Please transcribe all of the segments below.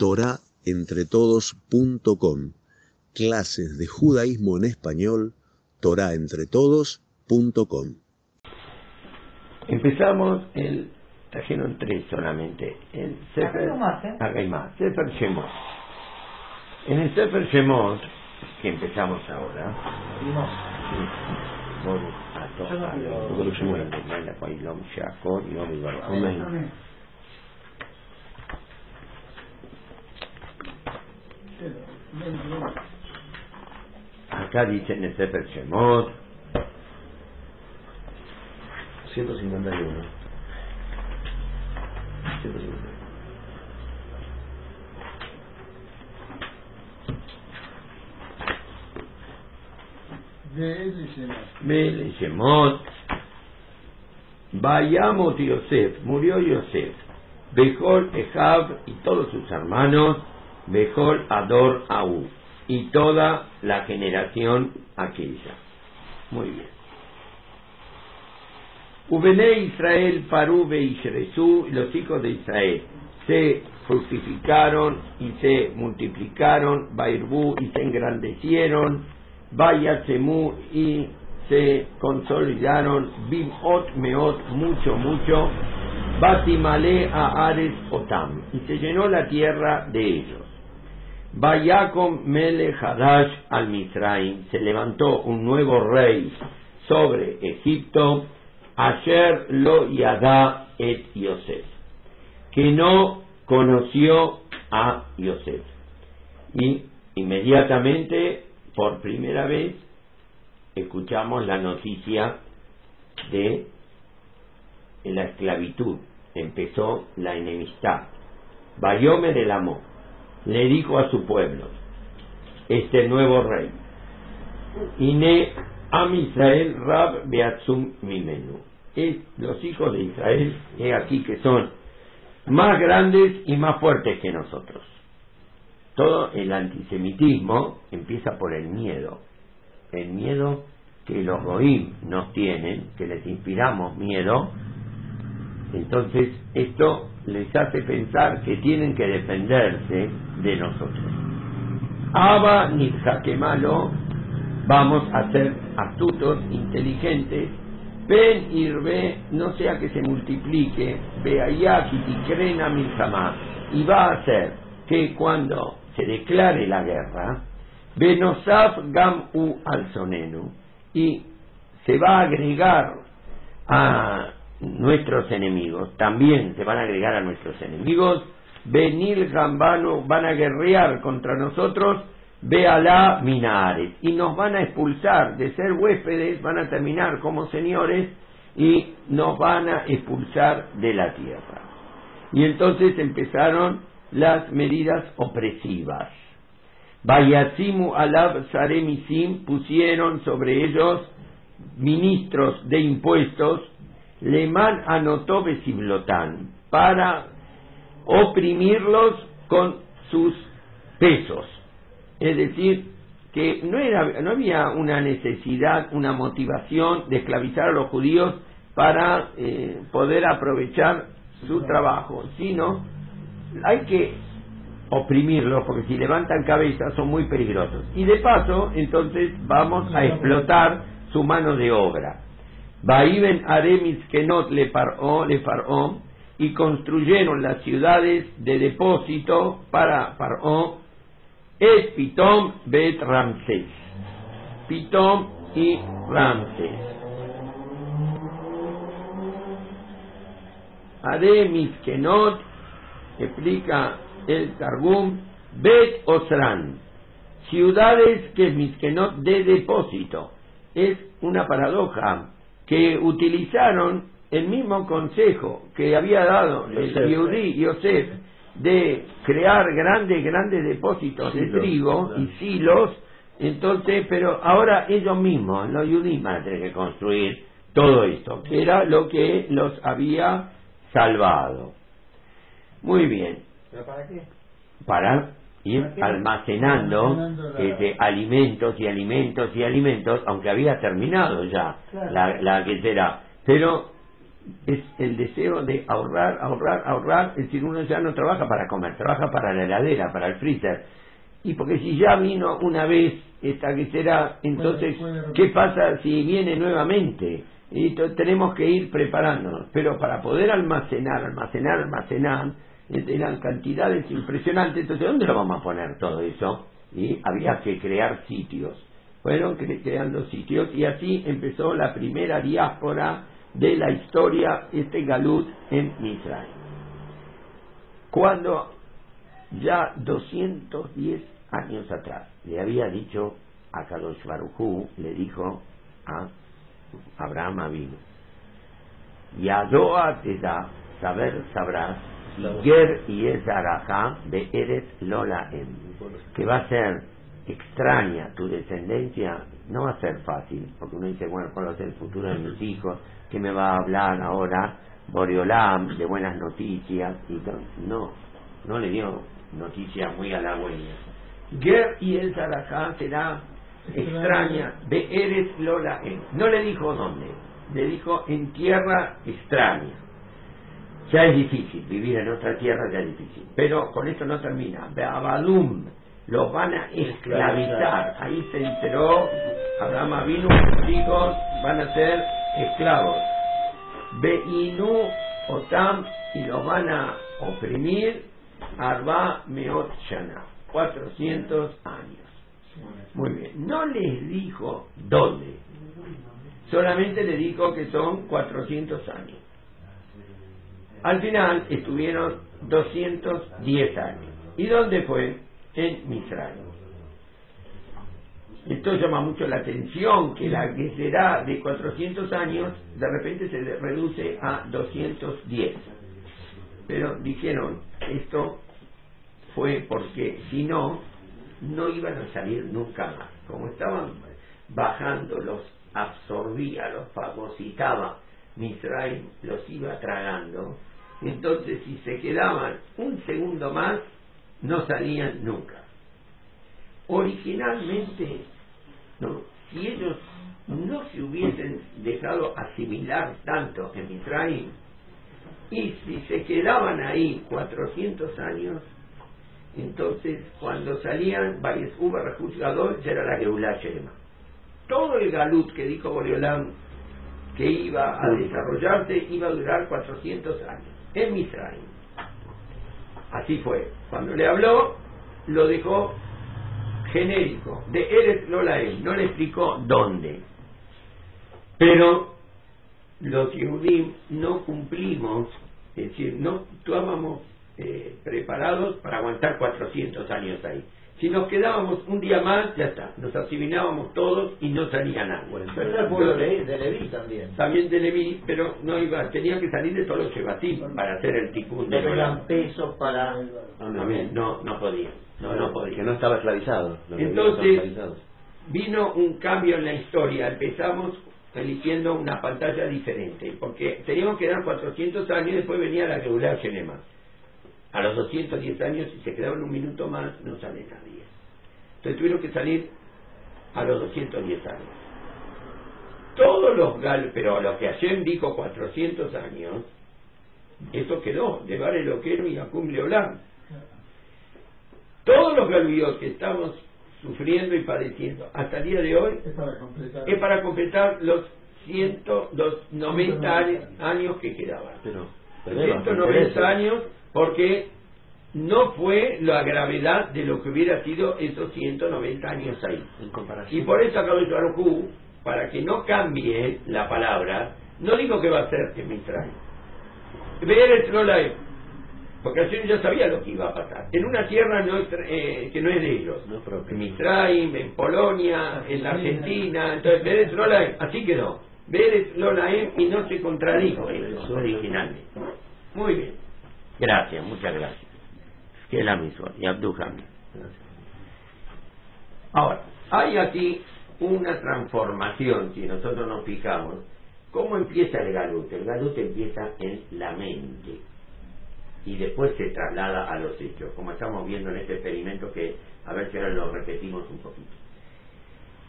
torahentretodos.com. Clases de judaísmo en español, torahentretodos.com. Empezamos el trajeron tres solamente. El Sefer, Acá hay más, Sefer Shemot. En el Sefer Shemot, que empezamos ahora, Ato Shakor, Yom Ibaruch. Acá dice en el Sefer Shemot, 151. 151. Mele Shemot, Bayamot Yosef, murió Yosef, Bejol Ehab y todos sus hermanos, Bejol Ador Aú, y toda la generación aquella. Muy bien. Ubene Israel, Parube y Sheresu, los hijos de Israel, se fructificaron y se multiplicaron, Bairbu y se engrandecieron, Vayatzemu y se consolidaron, Bimot Meot, mucho, mucho, Batimale a Ares Otam, y se llenó la tierra de ellos. Vayakom Mele Hadash al Misraim, se levantó un nuevo rey sobre Egipto, Asher lo yada et Yosef, que no conoció a Yosef. Y inmediatamente, por primera vez, escuchamos la noticia de la esclavitud. Empezó la enemistad. Bayome del amor le dijo a su pueblo, este nuevo rey, Ine Am Israel Rab Beatzum Mimenu. Es los hijos de Israel, he aquí que son más grandes y más fuertes que nosotros. Todo el antisemitismo empieza por el miedo. El miedo que los goim nos tienen, que les inspiramos miedo. Entonces esto les hace pensar que tienen que defenderse de nosotros. Abba ni malo, vamos a ser astutos, inteligentes, ven irbe, no sea que se multiplique, veayaki tikrena milhamá, y va a hacer que cuando se declare la guerra, benosaf gam u al sonenu, y se va a agregar a nuestros enemigos, también se van a agregar a nuestros enemigos, venir gambano, van a guerrear contra nosotros, véala minares, y nos van a expulsar de ser huéspedes, van a terminar como señores y nos van a expulsar de la tierra. Y entonces empezaron las medidas opresivas. Bayatsimu alab saremisim pusieron sobre ellos ministros de impuestos Leman anotó Besiblotán para oprimirlos con sus pesos. Es decir, que no, era, no había una necesidad, una motivación de esclavizar a los judíos para eh, poder aprovechar su trabajo, sino hay que oprimirlos porque si levantan cabeza son muy peligrosos. Y de paso, entonces vamos a explotar su mano de obra. Baiben Aremis Kenot le le y construyeron las ciudades de depósito para Paró, es Pitom Bet Ramses. Pitom y Ramses. Aremis Kenot, explica el Targum, Bet Osran, ciudades que es Miskenot de depósito. Es una paradoja que utilizaron el mismo consejo que había dado el Yehudi Yosef de crear grandes, grandes depósitos de trigo y silos, entonces, pero ahora ellos mismos, los Yehudi van a tener que construir todo esto, que era lo que los había salvado. Muy bien. ¿Pero para qué? Para ir almacenando este, alimentos y alimentos y alimentos, aunque había terminado ya Claro. la, la que será. Pero es el deseo de ahorrar, ahorrar, ahorrar, es decir, uno ya no trabaja para comer, trabaja para la heladera, para el freezer. Y porque si ya vino una vez esta que será, entonces, ¿qué pasa si viene nuevamente? Y tenemos que ir preparándonos. Pero para poder almacenar, almacenar, almacenar, eran cantidades impresionantes. Entonces, ¿dónde lo vamos a poner todo eso? Y había que crear sitios. Fueron creando sitios y así empezó la primera diáspora de la historia, este Galut en Misraim. Cuando ya 210 años atrás le había dicho a Kadosh Barujú, le dijo a Abraham Avinu, Yadoa te da, saber sabrás, Ger y es de Eres Lolaem, que va a ser extraña tu descendencia, no va a ser fácil, porque uno dice, bueno, ¿cuál va a ser el futuro de mis hijos? ¿Qué me va a hablar ahora? Boriolam, de buenas noticias, y no, no le dio noticias muy halagüeñas. Ger y el Sarajá será extraña, de Eres Lolaem. No le dijo dónde, le dijo en tierra extraña. Ya es difícil, vivir en otra tierra ya es difícil. Pero con esto no termina. Beabalum, los van a esclavizar. Ahí se enteró, Abraham vino, sus hijos van a ser esclavos. Beinu Otam, y los van a oprimir Arba Meot Shana, 400 años. Muy bien, no les dijo dónde, solamente le dijo que son 400 años. Al final estuvieron 210 años. ¿Y dónde fue? En Misraim. Esto llama mucho la atención, que la que será de 400 años, de repente se reduce a 210. Pero dijeron, esto fue porque si no, no iban a salir nunca más. Como estaban bajando, los absorbía, los fagocitaba, Misraim los iba tragando, entonces, si se quedaban un segundo más, no salían nunca. Originalmente, ¿no? si ellos no se hubiesen dejado asimilar tanto en Misraim, y si se quedaban ahí 400 años, entonces cuando salían, Uber Rajuzgador ya era la Geulah Todo el galut que dijo Boreolam que iba a desarrollarse iba a durar 400 años en Misraim. Así fue. Cuando le habló, lo dejó genérico, de Eres Lolael, no le explicó dónde. Pero los Yehudim no cumplimos, es decir, no estábamos eh, preparados para aguantar 400 años ahí. Si nos quedábamos un día más, ya está, nos asimilábamos todos y no salía nada. pero era el pueblo de, Leví también. También de Leví, pero no iba, tenía que salir de todos los Shebatim para hacer el ticún. De eran pesos para... No, no, no, no podía. No, no podía. Que no estaba esclavizado. Entonces, vino un cambio en la historia. Empezamos eligiendo una pantalla diferente, porque teníamos que dar 400 años y después venía la regular Genema. A los 210 años, si se quedaban un minuto más, no sale nadie. Entonces tuvieron que salir a los 210 años. Todos los gal, pero a lo que Hashem dijo 400 años, eso quedó, de Bar Eloquero y Acum Leolam. Todos los galuyos que estamos sufriendo y padeciendo hasta el día de hoy es para completar, los 190 años que quedaban. Pero, 190 años porque no fue la gravedad de lo que hubiera sido esos 190 años ahí. Y por eso acabo de Baruj para que no cambie la palabra, no digo que va a ser que Mitzrayim. Ver porque así ya sabía lo que iba a pasar. En una tierra no eh, que no es de ellos. en Mitzrayim, en Polonia, en la Argentina. Entonces, Beretz así quedó. Beretz Lolaem y no se contradijo eso originalmente. Muy bien. Gracias, muchas gracias. Que la misma. Y Abdujami. Ahora, hay aquí una transformación, si nosotros nos fijamos. ¿Cómo empieza el galut? El galut empieza en la mente y después se traslada a los hechos, como estamos viendo en este experimento que a ver si ahora lo repetimos un poquito.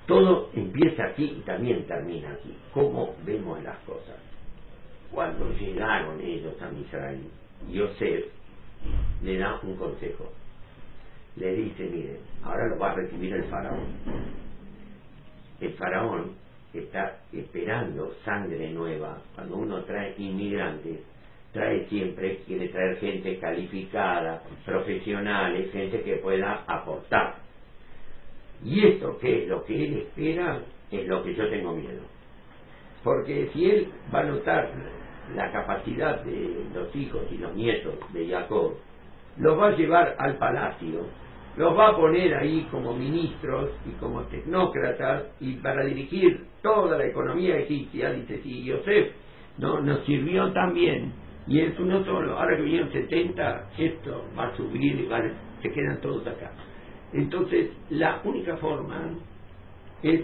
Todo empieza aquí y también termina aquí. ¿Cómo vemos las cosas? Cuando llegaron ellos a Misraim, Yosef le da un consejo. Le dice, miren, ahora lo va a recibir el faraón. El faraón está esperando sangre nueva. Cuando uno trae inmigrantes, trae siempre, quiere traer gente calificada, profesionales, gente que pueda aportar. Y esto que es lo que él espera, es lo que yo tengo miedo. Porque si él va a notar la capacidad de los hijos y los nietos de Jacob, los va a llevar al palacio, los va a poner ahí como ministros y como tecnócratas y para dirigir toda la economía egipcia, dice, si Yosef no, nos sirvió tan bien y es uno solo, ahora que vinieron 70, esto va a subir y se quedan todos acá. Entonces, la única forma es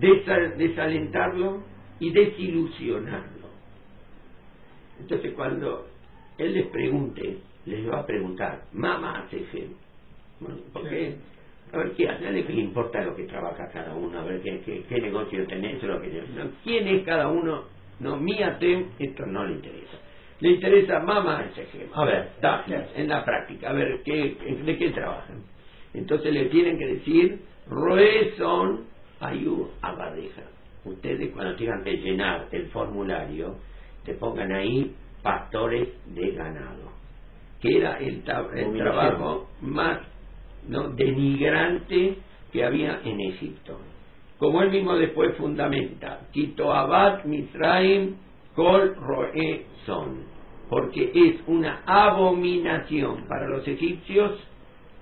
desalentarlo y desilusionarlo. Entonces, cuando él les pregunte, les va a preguntar, mamá, Sefen, bueno, porque, a ver, ¿qué hace? A le importa lo que trabaja cada uno, a ver qué, qué, negocio tenés, lo que no, quién es cada uno, no, míate, esto no le interesa. Le interesa mamá Sefen. A ver, en la práctica, a ver, ¿qué, ¿de qué trabajan? Entonces le tienen que decir, Roezón Ayú Abadeja. Ustedes cuando tengan que llenar el formulario, te pongan ahí pastores de ganado, que era el, el trabajo más ¿no? denigrante que había en Egipto. Como él mismo después fundamenta, Quito Abad Misraim Kol Roe Son, porque es una abominación para los egipcios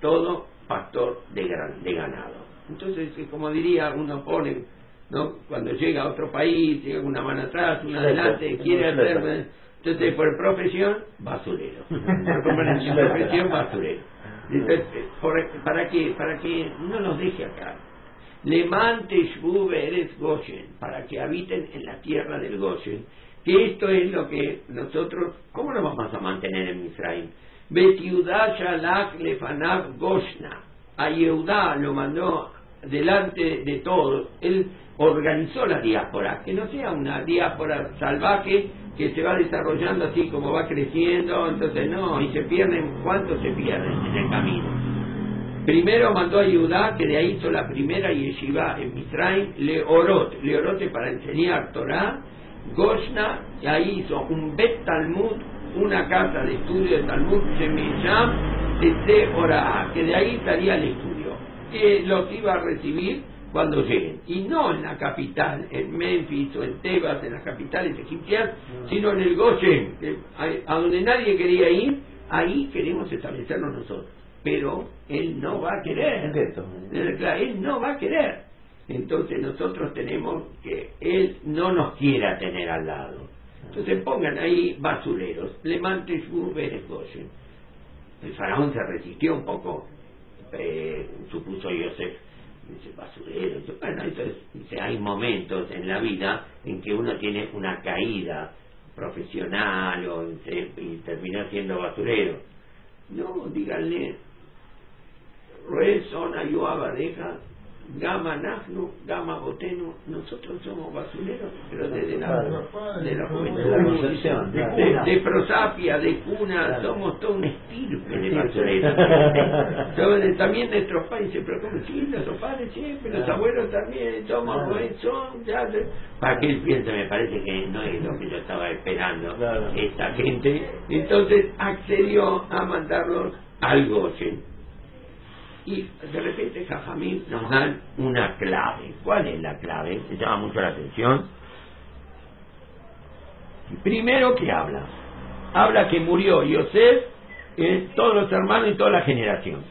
todo pastor de, de ganado. Entonces, como diría, uno pone, ¿no? Cuando llega a otro país, llega una mano atrás, una adelante, quiere hacer... Entonces, por profesión, basurero. Por profesión, basurero. Entonces, ¿para qué? Para que no nos deje acá. Levante eres Goshen, para que habiten en la tierra del Goshen. Que esto es lo que nosotros, ¿cómo nos vamos a mantener en Misraim? Betiudá Goshna. A Yehudá lo mandó delante de todos. Él organizó la diáspora, que no sea una diáspora salvaje que se va desarrollando así como va creciendo, entonces no, y se pierden, ¿cuántos se pierden en el camino? Primero mandó a Yehudá, que de ahí hizo la primera yeshiva en Misraim, Leorot, Leorot para enseñar Torah, Goshna, y ahí hizo un Bet Talmud una casa de estudio de Talmud Shemisham de Ora, que de ahí estaría el estudio, que los iba a recibir cuando lleguen, y no en la capital, en Memphis o en Tebas, en las capitales egipcias, sino en el Goshen, a, donde nadie quería ir, ahí queremos establecernos nosotros. Pero él no va a querer. Él no va a querer. Entonces nosotros tenemos que él no nos quiera tener al lado. Entonces pongan ahí basureros, le su Goshen. El faraón se resistió un poco, eh, supuso Yosef, dice basurero. Entonces dice, hay momentos en la vida en que uno tiene una caída profesional o y termina siendo basurero. No, díganle, Ruezona Yoaba deja Gama Nafnu, Gama Botenu, nosotros somos basureros, pero desde la, de la juventud, de, de, prosapia, de cuna, somos todo un estirpe de basureros. también nuestros países, pero como sí, nuestros padres siempre, los abuelos también, somos, son, ya, para que él piense, me parece que no es lo que yo estaba esperando, esta gente. Entonces accedió a mandarlos al Goshen y de repente Jajamín nos dan una clave. ¿Cuál es la clave? Me llama mucho la atención. Primero que habla. Habla que murió Yosef, eh, todos los hermanos y toda la generación.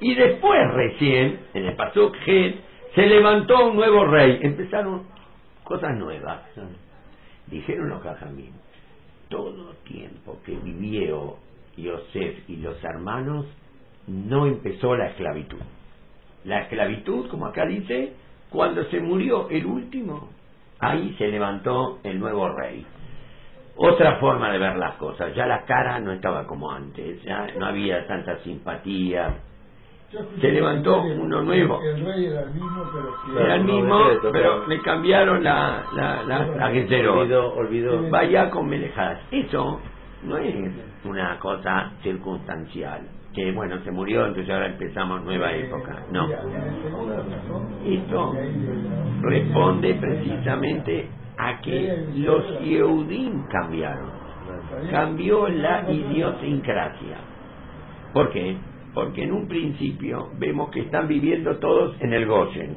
Y después recién, en el Pasuk se levantó un nuevo rey. Empezaron cosas nuevas. Dijeron los Jajamín, todo tiempo que vivió Yosef y los hermanos no empezó la esclavitud. La esclavitud, como acá dice, cuando se murió el último, ahí se levantó el nuevo rey. Otra forma de ver las cosas, ya la cara no estaba como antes, ya no había tanta simpatía. se levantó uno nuevo. El rey era el mismo, pero Era el mismo, le cambiaron la, la, la, la. Olvidó, olvidó. Vaya con Melejad. Eso no es una cosa circunstancial. Que bueno, se murió, entonces ahora empezamos nueva época. No. Esto responde precisamente a que los Yehudim cambiaron. Cambió la idiosincrasia. ¿Por qué? Porque en un principio vemos que están viviendo todos en el Goyen.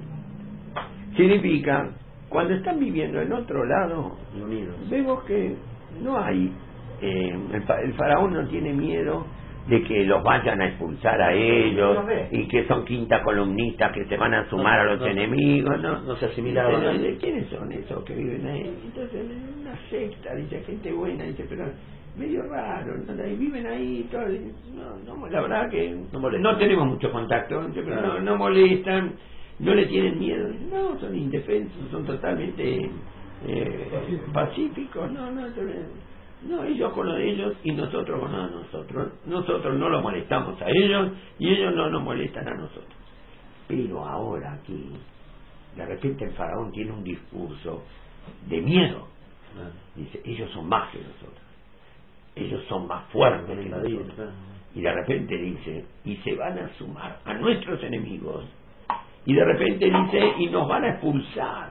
Significa, cuando están viviendo en otro lado, vemos que no hay, eh, el faraón no tiene miedo de que los vayan a expulsar a ellos y que son quinta columnistas que se van a sumar a los enemigos, ¿no? no se asimilaban. Dice, "¿De ¿Quiénes son esos que viven ahí? Entonces, una secta, dice, gente buena, dice, pero medio raro, ¿no? Y viven ahí, todo, no, no, la verdad que No molestan. no tenemos mucho contacto, dice, pero Claro. no, no molestan, no le tienen miedo, no, son indefensos, son totalmente eh, pacíficos, no, no, son- no, ellos con lo de ellos y nosotros con lo de nosotros. Nosotros no los molestamos a ellos y ellos no nos molestan a nosotros. Pero ahora aquí, de repente el faraón tiene un discurso de miedo. Dice, ellos son más que nosotros. Ellos son más fuertes que nosotros. Y de repente dice, y se van a sumar a nuestros enemigos. Y de repente dice, y nos van a expulsar.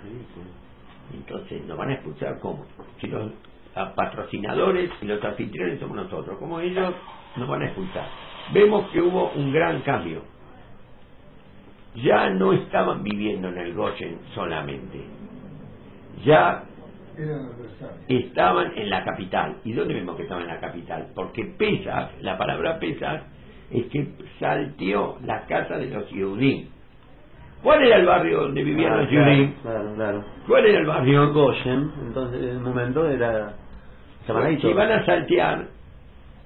Entonces, ¿nos van a expulsar cómo? Si los patrocinadores y los anfitriones somos nosotros, como ellos nos van a expulsar. Vemos que hubo un gran cambio. Ya no estaban viviendo en el Goshen solamente. Ya estaban en la capital. ¿Y dónde vemos que estaban en la capital? Porque Pesach, la palabra Pesach, es que salteó la casa de los Yehudim. ¿Cuál era el barrio donde vivían Ah, los claro, Yehudim? Claro, claro. ¿Cuál era el barrio? Goshen, entonces en un momento era. Estaban ahí Si van a saltear,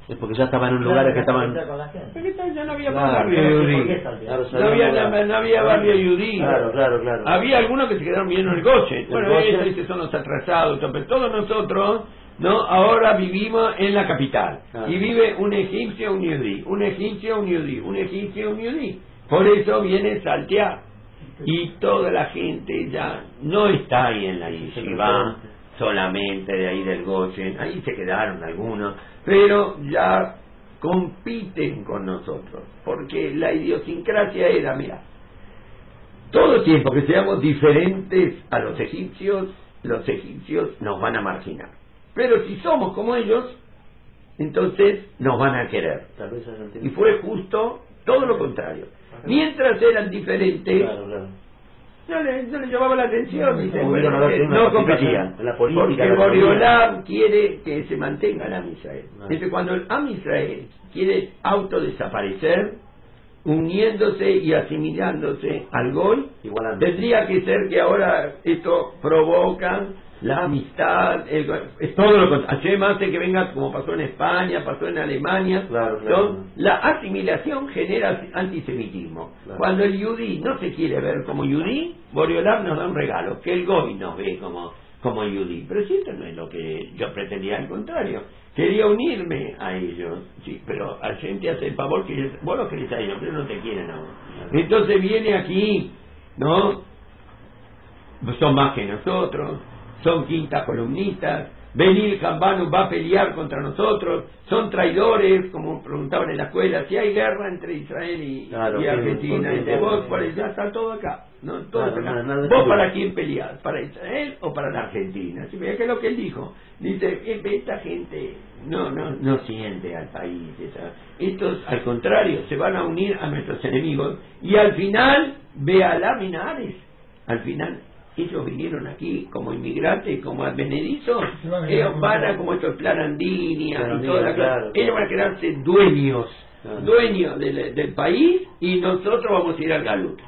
Es porque ya estaban en lugares que estaban. Con la gente. porque ya no había Claro, más barrio. Claro, No había, ahora. no había barrio Yehudí. Claro, claro, claro. Había algunos que se quedaron viendo el Goshen. El Bueno, ellos son los atrasados, pero todos nosotros, ¿no? Ahora vivimos en la capital. Claro. Y vive un egipcio, un yudí, un egipcio, un yudí, un egipcio, un yudí. Por eso viene saltear. Y toda la gente ya no está ahí en la yeshiva, solamente de ahí del Goshen. Ahí se quedaron algunos, pero ya compiten con nosotros. Porque la idiosincrasia era, mira, todo tiempo que seamos diferentes a los egipcios, los egipcios nos van a marginar. Pero si somos como ellos, entonces nos van a querer. Y fue justo todo lo contrario. Mientras eran diferentes, Claro, claro. no le, no le llamaba la atención, dice, No, bueno, no, no, eh, no, competían. la política, Porque la quiere que se mantenga el Am Israel. Dice, cuando el Am Israel quiere autodesaparecer, uniéndose y asimilándose al Goy, Igualando. tendría que ser que ahora esto provoca la amistad, el, es todo lo contrario. Hashem hace que venga como pasó en España, pasó en Alemania. Claro. La asimilación genera antisemitismo. Claro. Cuando el yudí no se quiere ver como yudí, Boreolam nos da un regalo, que el goy nos ve como, como yudí. Pero si esto no es lo que yo pretendía, al contrario. Quería unirme a ellos, sí, pero Hashem te hace el favor que vos los querés a ellos, pero no te quieren a vos. Entonces viene aquí, ¿no? son más que nosotros, son quintas columnistas, Benil Jambanu va a pelear contra nosotros, son traidores, como preguntaban en la escuela, si hay guerra entre Israel y, Claro, y sí, Argentina, entre vos, por ya está todo acá, no, todo Claro, acá. vos para quién peleás, para Israel o para la Argentina, si que es lo que él dijo, dice, "Eh, esta gente no, no, no siente al país, esa- estos al contrario, se van a unir a nuestros enemigos y al final, ve a Laminares, al final ellos vinieron aquí como inmigrantes, como advenedizos, ellos van a como esto el plan Andinia y Plan toda la Andinia, cosa. claro, ellos van a quedarse dueños, Claro. dueños del, del país y nosotros vamos a ir al galut.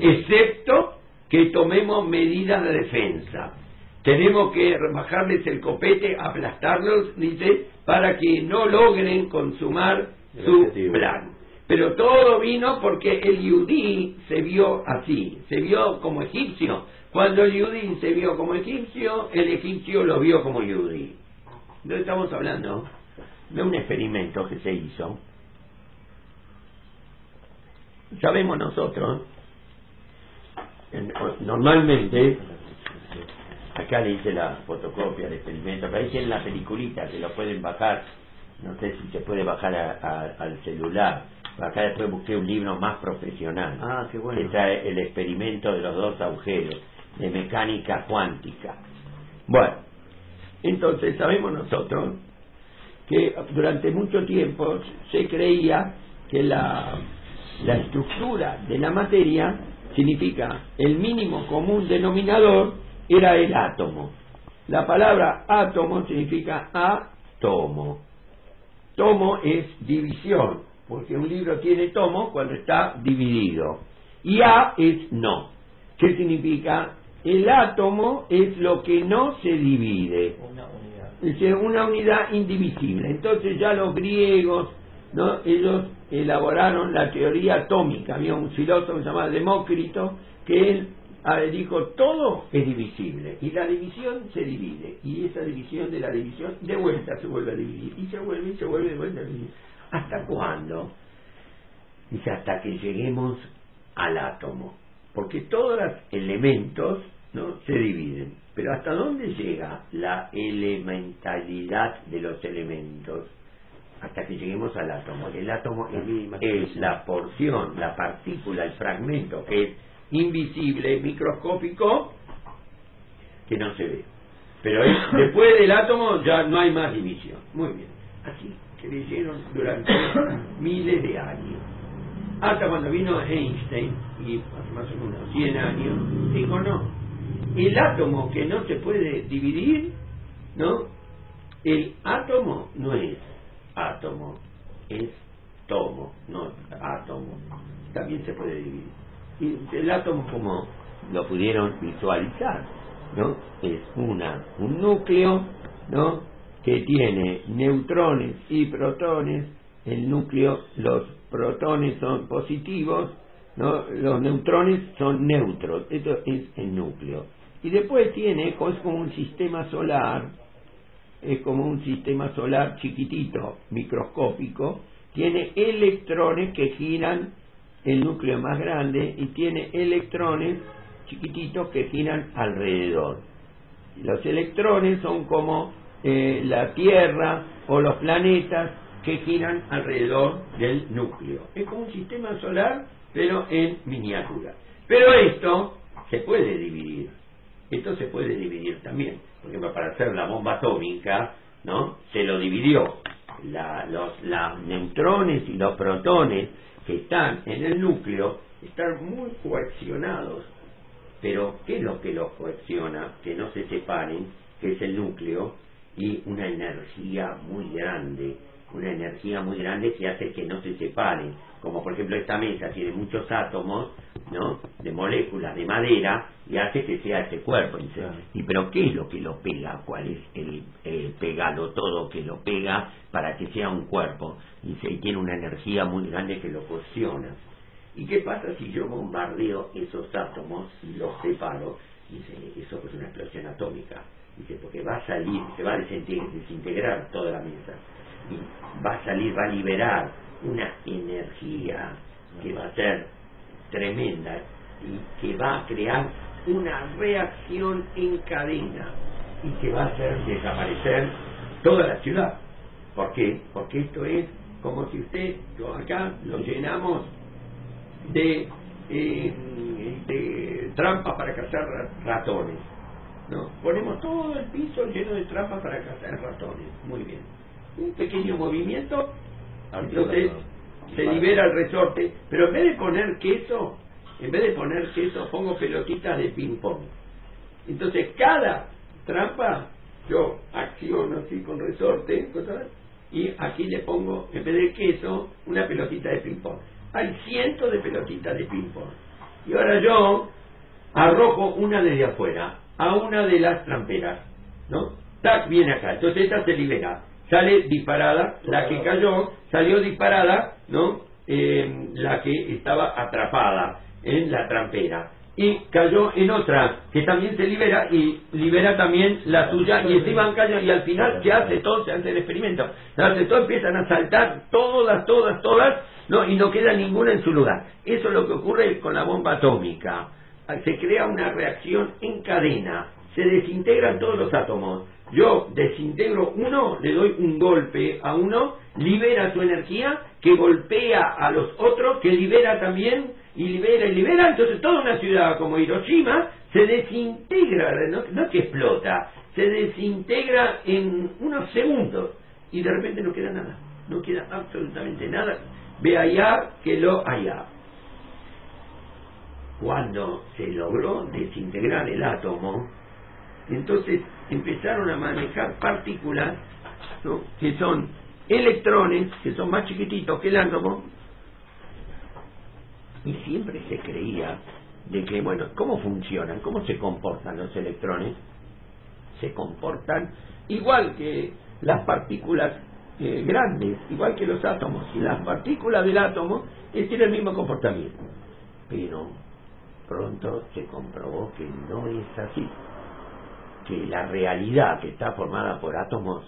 Excepto que tomemos medidas de defensa. Tenemos que bajarles el copete, aplastarlos, dice, para que no logren consumar El su objetivo. plan. Pero todo vino porque el yudí se vio así, se vio como egipcio. Cuando el yudí se vio como egipcio, el egipcio lo vio como yudí. Entonces estamos hablando de un experimento que se hizo. sabemos nosotros, en- normalmente, acá le hice la fotocopia del experimento, pero ahí tienen la peliculita que lo pueden bajar, no sé si se puede bajar a- a- al celular. Acá después busqué un libro más profesional, Ah, qué bueno. que trae el experimento de los dos agujeros, de mecánica cuántica. Bueno, entonces sabemos nosotros que durante mucho tiempo se creía que la, la estructura de la materia significa el mínimo común denominador era el átomo. La palabra átomo significa átomo. Tomo es división, porque un libro tiene tomo cuando está dividido. Y A es no. ¿Qué significa? El átomo es lo que no se divide Una unidad. es una unidad indivisible. Entonces ya los griegos, ¿no? ellos elaboraron la teoría atómica. Había un filósofo llamado Demócrito que él ah, dijo todo es divisible y la división se divide y esa división de la división de vuelta se vuelve a dividir y se vuelve y se vuelve de vuelta a dividir. ¿Hasta cuándo? Dice hasta que lleguemos al átomo, porque todos los elementos ¿no? se dividen. Pero ¿hasta dónde llega la elementalidad de los elementos? Hasta que lleguemos al átomo. El átomo es, es la porción, la partícula, el fragmento que es invisible, microscópico, que no se ve. Pero es- después del átomo ya no hay más división. Muy bien. Así creyeron durante miles de años. Hasta cuando vino Einstein, y hace más o menos 100 años, dijo no. El átomo que no se puede dividir, ¿no? El átomo no es átomo, es tomo, no átomo. También se puede dividir. Y el átomo como lo pudieron visualizar, ¿no? Es una, un núcleo, ¿no? Que tiene neutrones y protones. El núcleo, los protones son positivos, ¿no? Los neutrones son neutros. Esto es el núcleo. Y después tiene, es como un sistema solar, es como un sistema solar chiquitito, microscópico, tiene electrones que giran el núcleo más grande y tiene electrones chiquititos que giran alrededor. Los electrones son como eh, la Tierra o los planetas que giran alrededor del núcleo. Es como un sistema solar, pero en miniatura. Pero esto se puede dividir. Esto se puede dividir también. Por ejemplo, para hacer la bomba atómica, ¿no? Se lo dividió. La- los la neutrones y los protones que están en el núcleo están muy coaccionados. Pero, ¿qué es lo que los coacciona? Que no se separen, que es el núcleo, y una energía muy grande, una energía muy grande que hace que no se separen. Como por ejemplo esta mesa tiene muchos átomos, ¿no? De moléculas de madera y hace que sea ese cuerpo. Y, Claro. ¿y pero qué es lo que lo pega? ¿Cuál es el, el pegado todo que lo pega para que sea un cuerpo? Y dice, y tiene una energía muy grande que lo coacciona. ¿Y qué pasa si yo bombardeo esos átomos y los separo? Dice, eso es una explosión atómica. Dice, porque va a salir, se va a desinte- desintegrar toda la mesa. Va a salir, va a liberar una energía que va a ser tremenda y que va a crear una reacción en cadena y que va a hacer desaparecer toda la ciudad. ¿Por qué? Porque esto es como si usted, yo acá lo llenamos de, eh, de trampas para cazar ra- ratones. ¿no? Ponemos todo el piso lleno de trampas para cazar ratones. Muy bien. Un pequeño movimiento, entonces se libera el resorte, pero en vez de poner queso, en vez de poner queso, pongo pelotitas de ping-pong. Entonces cada trampa yo acciono así con resorte, cosas, y aquí le pongo, en vez de queso, una pelotita de ping-pong. Hay cientos de pelotitas de ping-pong. Y ahora yo arrojo una desde afuera a una de las tramperas, ¿no? Tac, viene acá. Entonces esta se libera. Sale disparada, la que cayó, salió disparada, ¿no? Eh, la que estaba atrapada en la trampera. Y cayó en otra, que también se libera y libera también la suya y encima cayó y al final se hace todo, se hace el experimento. Se hace todo, empiezan a saltar todas, todas, todas No, y no queda ninguna en su lugar. Eso es lo que ocurre con la bomba atómica. Se crea una reacción en cadena, se desintegran todos los átomos. Yo desintegro uno, le doy un golpe a uno, libera su energía, que golpea a los otros, que libera también, y libera y libera. Entonces toda una ciudad como Hiroshima se desintegra, no, no que explota, se desintegra en unos segundos y de repente no queda nada, no queda absolutamente nada. Ve allá que lo allá. Cuando se logró desintegrar el átomo, entonces empezaron a manejar partículas que son electrones, que son más chiquititos que el átomo, y siempre se creía de que, bueno, ¿cómo funcionan? ¿Cómo se comportan los electrones? Se comportan igual que las partículas eh, grandes, igual que los átomos. Y las partículas del átomo eh, tienen el mismo comportamiento. Pero pronto se comprobó que no es así. Que la realidad que está formada por átomos,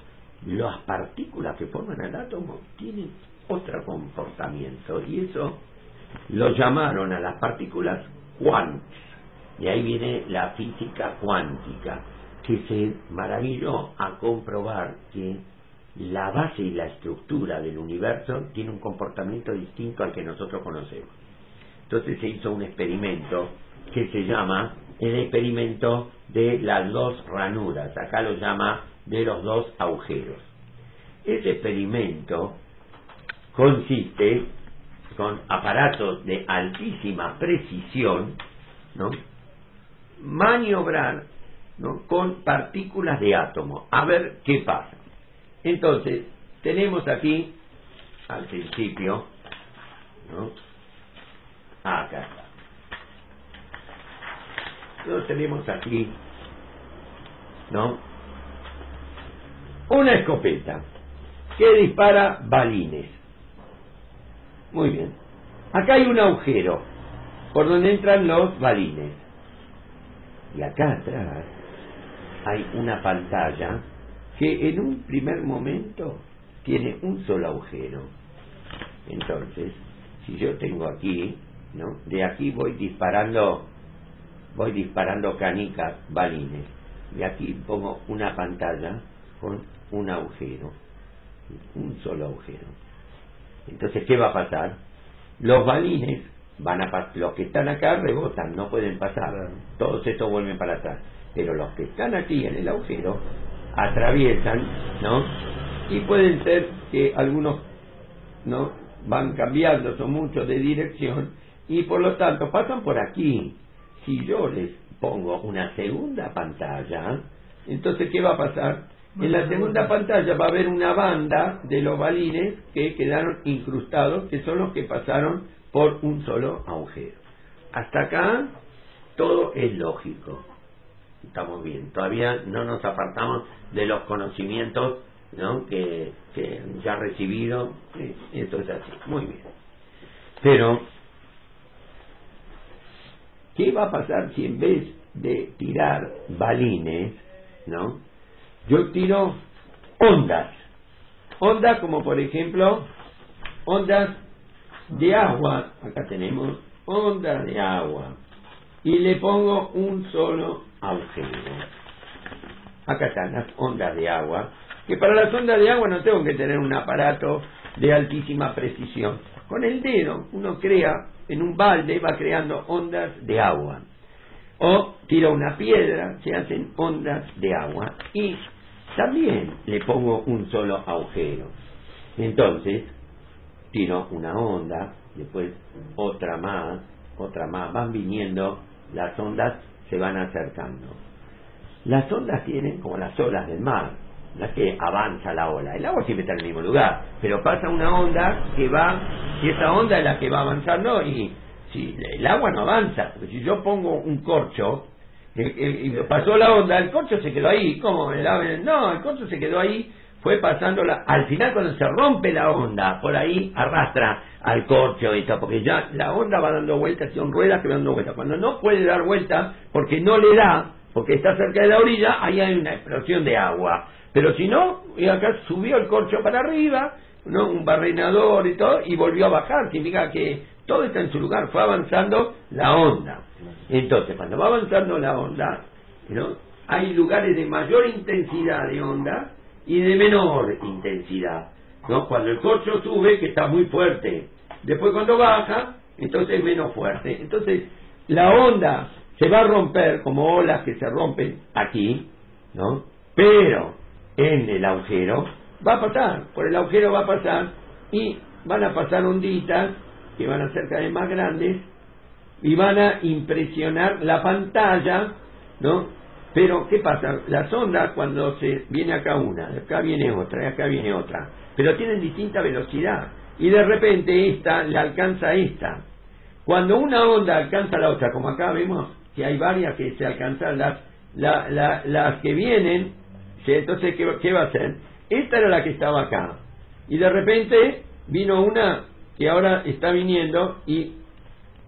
las partículas que forman el átomo tienen otro comportamiento. Y eso lo llamaron a las partículas quants. Y ahí viene la física cuántica, que se maravilló a comprobar que la base y la estructura del universo tiene un comportamiento distinto al que nosotros conocemos. Entonces se hizo un experimento que se llama el experimento de las dos ranuras, acá lo llama de los dos agujeros. Ese experimento consiste con aparatos de altísima precisión, ¿no? maniobrar ¿no? con partículas de átomo, a ver qué pasa. Entonces, tenemos aquí, al principio, ¿no? acá Entonces tenemos aquí, ¿no? Una escopeta que dispara balines. Muy bien. Acá hay un agujero por donde entran los balines. Y acá atrás hay una pantalla que en un primer momento tiene un solo agujero. Entonces, si yo tengo aquí, ¿no? De aquí voy disparando, voy disparando canicas, balines. Y aquí pongo una pantalla con un agujero, un solo agujero. Entonces, ¿qué va a pasar? Los balines van a los que están acá rebotan, no pueden pasar. Todos estos vuelven para atrás. Pero los que están aquí en el agujero atraviesan, ¿no? Y pueden ser que algunos, ¿no? Van cambiando, son muchos de dirección y por lo tanto pasan por aquí. Si yo les pongo una segunda pantalla, entonces ¿qué va a pasar? En la segunda pantalla va a haber una banda de los balines que quedaron incrustados, que son los que pasaron por un solo agujero. Hasta acá todo es lógico. Estamos bien. Todavía no nos apartamos de los conocimientos ¿no? que, que ya recibido. Esto es así. Muy bien. Pero, ¿qué va a pasar si en vez de tirar balines, ¿no? Yo tiro ondas. Ondas como por ejemplo ondas de agua. Acá tenemos ondas de agua. Y le pongo un solo agujero. Acá están las ondas de agua. Que para las ondas de agua no tengo que tener un aparato de altísima precisión. Con el dedo uno crea, en un balde va creando ondas de agua. O tiro una piedra, se hacen ondas de agua. Y también le pongo un solo agujero. Entonces, tiro una onda, después otra más, otra más, van viniendo, las ondas se van acercando. Las ondas tienen como las olas del mar, las que avanza la ola. El agua siempre está en el mismo lugar, pero pasa una onda que va, y esa onda es la que va avanzando y si el agua no avanza, porque si yo pongo un corcho, y pasó la onda, el corcho se quedó ahí, ¿cómo? No, el corcho se quedó ahí, fue pasando la, al final cuando se rompe la onda, por ahí arrastra al corcho esto, porque ya la onda va dando vueltas, son ruedas que van dando vueltas. Cuando no puede dar vuelta, porque no le da, porque está cerca de la orilla, ahí hay una explosión de agua. Pero si no, y acá subió el corcho para arriba, ¿no? un barrenador y todo, y volvió a bajar. Significa que todo está en su lugar, fue avanzando la onda. Entonces, cuando va avanzando la onda, ¿no? hay lugares de mayor intensidad de onda y de menor intensidad. ¿no? Cuando el corcho sube, que está muy fuerte. Después cuando baja, entonces es menos fuerte. Entonces, la onda se va a romper como olas que se rompen aquí, ¿no? Pero en el agujero va a pasar, por el agujero va a pasar y van a pasar onditas que van a ser cada vez más grandes y van a impresionar la pantalla, ¿no? Pero, ¿qué pasa? Las ondas, cuando se viene acá una, acá viene otra, y acá viene otra, pero tienen distinta velocidad, y de repente esta le alcanza a esta. Cuando una onda alcanza a la otra, como acá vemos que hay varias que se alcanzan, las, la- la- las que vienen, entonces, ¿qué, ¿qué va a hacer? Esta era la que estaba acá, y de repente vino una que ahora está viniendo y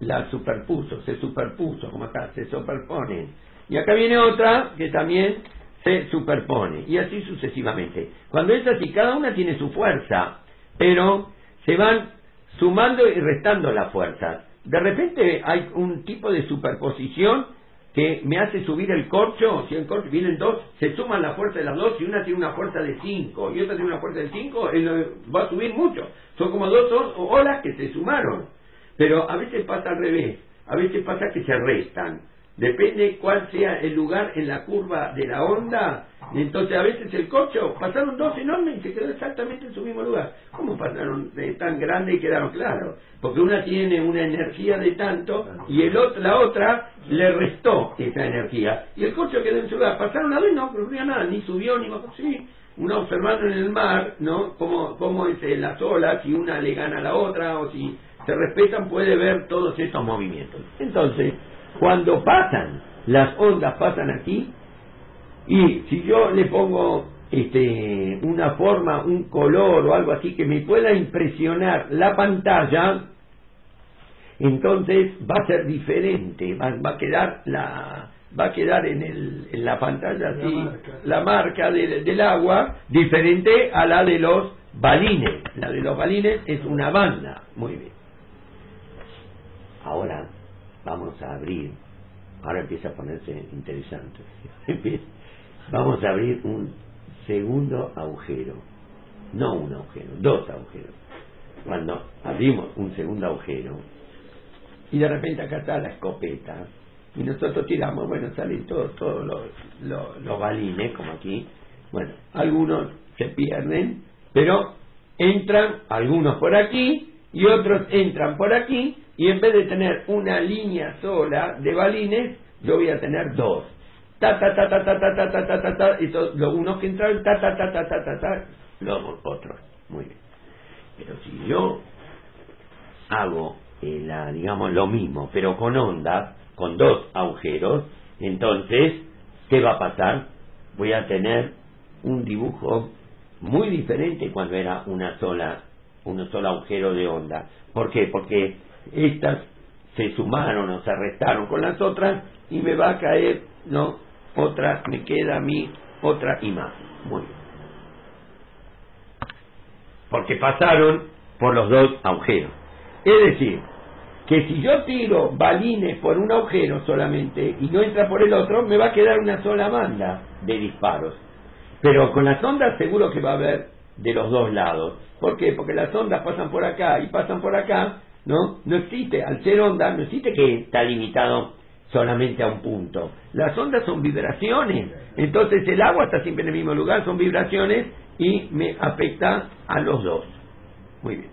la superpuso, se superpuso, como acá, se superpone. Y acá viene otra que también se superpone, y así sucesivamente. Cuando es así, cada una tiene su fuerza, pero se van sumando y restando las fuerzas. De repente hay un tipo de superposición que me hace subir el corcho, si el corcho vienen dos, se suman la fuerza de las dos, y una tiene una fuerza de cinco y otra tiene una fuerza de cinco, va a subir mucho. Son como dos olas que se sumaron. Pero a veces pasa al revés, a veces pasa que se restan. Depende cuál sea el lugar en la curva de la onda. Entonces a veces el corcho, pasaron dos enormes y se quedó exactamente en su mismo lugar. ¿Cómo pasaron tan grande y quedaron claros? Porque una tiene una energía de tanto y el otro, la otra le restó esa energía. Y el corcho quedó en su lugar. Pasaron a ver, no ocurrió nada, ni subió ni bajó. Sí, uno observando en el mar, ¿no? Cómo, cómo es eh, las olas, si una le gana a la otra o si se respetan, puede ver todos estos movimientos. Entonces, cuando pasan, las ondas pasan aquí, y si yo le pongo este, una forma, un color o algo así que me pueda impresionar la pantalla, entonces va a ser diferente, va, va a quedar la va a quedar en, el, en la pantalla así marca. la marca del agua diferente a la de los balines. La de los balines es una banda. Muy bien. Ahora vamos a abrir, ahora empieza a ponerse interesante. Vamos a abrir un segundo agujero, no un agujero, dos agujeros. Cuando abrimos un segundo agujero y de repente acá está la escopeta y nosotros tiramos, bueno, salen todos todos los, los, los balines, como aquí, bueno, algunos se pierden, pero entran algunos por aquí y otros entran por aquí y en vez de tener una línea sola de balines, yo voy a tener dos. Ta ta ta ta ta ta ta ta ta ta ta y to- los unos que entraron ta ta ta ta ta ta ta los otros. Muy bien. Pero si yo hago eh, la, digamos lo mismo, pero con onda, con dos agujeros, entonces, ¿qué va a pasar? Voy a tener un dibujo muy diferente cuando era una sola, un solo agujero de onda. ¿Por qué? Porque estas se sumaron o se restaron con las otras y me va a caer, ¿no? Otra, me queda a mí otra imagen. Muy bien. Porque pasaron por los dos agujeros. Es decir, que si yo tiro balines por un agujero solamente y no entra por el otro, me va a quedar una sola banda de disparos. Pero con las ondas seguro que va a haber de los dos lados. ¿Por qué? Porque las ondas pasan por acá y pasan por acá, ¿no? No existe, al ser onda, no existe que está limitado solamente a un punto. Las ondas son vibraciones. Entonces el agua está siempre en el mismo lugar, son vibraciones y me afecta a los dos. Muy bien.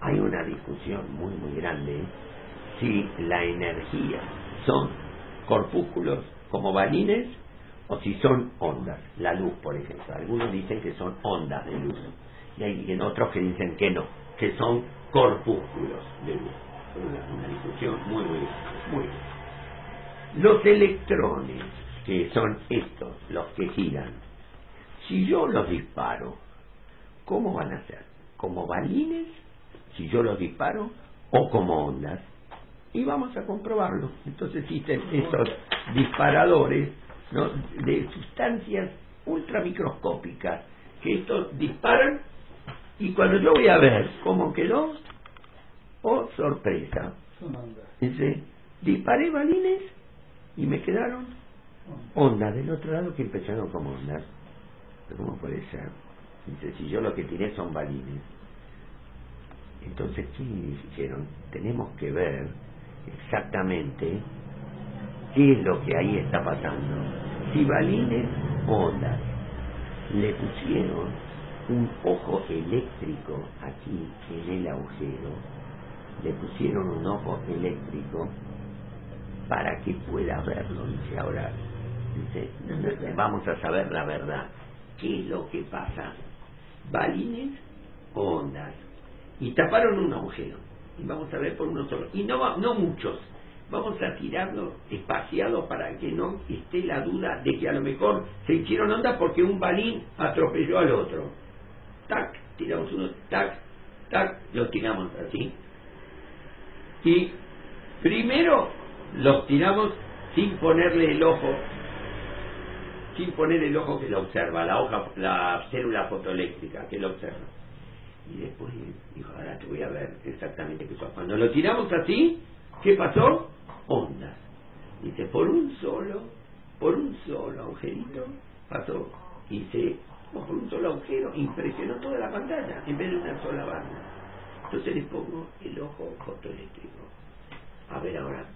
Hay una discusión muy, muy grande si la energía son corpúsculos como balines o si son ondas. La luz, por ejemplo. Algunos dicen que son ondas de luz y hay otros que dicen que no, que son corpúsculos de luz. Una, discusión muy, muy, muy. Los electrones, que son estos, los que giran, si yo los disparo, ¿cómo van a ser? ¿Como balines? Si yo los disparo, o como ondas. Y vamos a comprobarlo. Entonces existen estos disparadores ¿no? de sustancias ultramicroscópicas que estos disparan Y cuando yo voy a ver cómo quedó, oh sorpresa, dice, disparé balines y me quedaron ondas del otro lado que empezaron como ondas. Pero ¿Cómo puede ser? Dice, si yo lo que tiré son balines. Entonces, ¿qué hicieron? Tenemos que ver exactamente qué es lo que ahí está pasando. Si balines, ondas. Le pusieron un ojo eléctrico aquí en el agujero. Le pusieron un ojo eléctrico para que pueda verlo, dice ahora. Dice, vamos a saber la verdad. ¿Qué es lo que pasa? ¿Balines o ondas? Y taparon un agujero. Y vamos a ver por uno solo. Y no, no muchos. Vamos a tirarlo espaciado para que no esté la duda de que a lo mejor se hicieron ondas porque un balín atropelló al otro. Tac, tiramos uno, tac, tac, lo tiramos así. Y primero los tiramos sin ponerle el ojo, sin poner el ojo que lo observa, la hoja, la célula fotoeléctrica que lo observa. Y después dijo, ahora te voy a ver exactamente qué pasó. Cuando lo tiramos así, ¿qué pasó? Ondas. Dice, por un solo, por un solo agujerito pasó. Y se, por un solo agujero, impresionó toda la pantalla, en vez de una sola banda. Entonces le pongo el ojo fotoeléctrico. A ver ahora,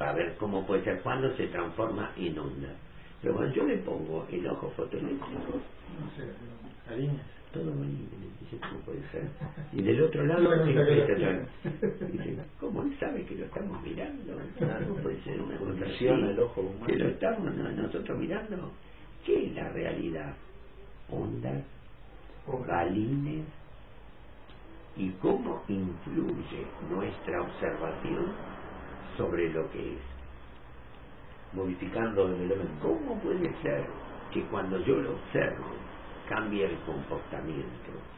va a ver cómo puede ser, cuando se transforma en onda. Pero cuando yo le pongo el ojo fotoeléctrico, No sé. Todo dice, ¿cómo puede ser? Y del otro lado, no ¿cómo él sabe que lo estamos mirando? No puede ser una cosa así, Funciona el ojo humano. que lo estamos no- nosotros mirando. ¿Qué es la realidad? Ondas, balines, y cómo influye nuestra observación sobre lo que es. Modificando el elemento. ¿Cómo puede ser que cuando yo lo observo cambie el comportamiento?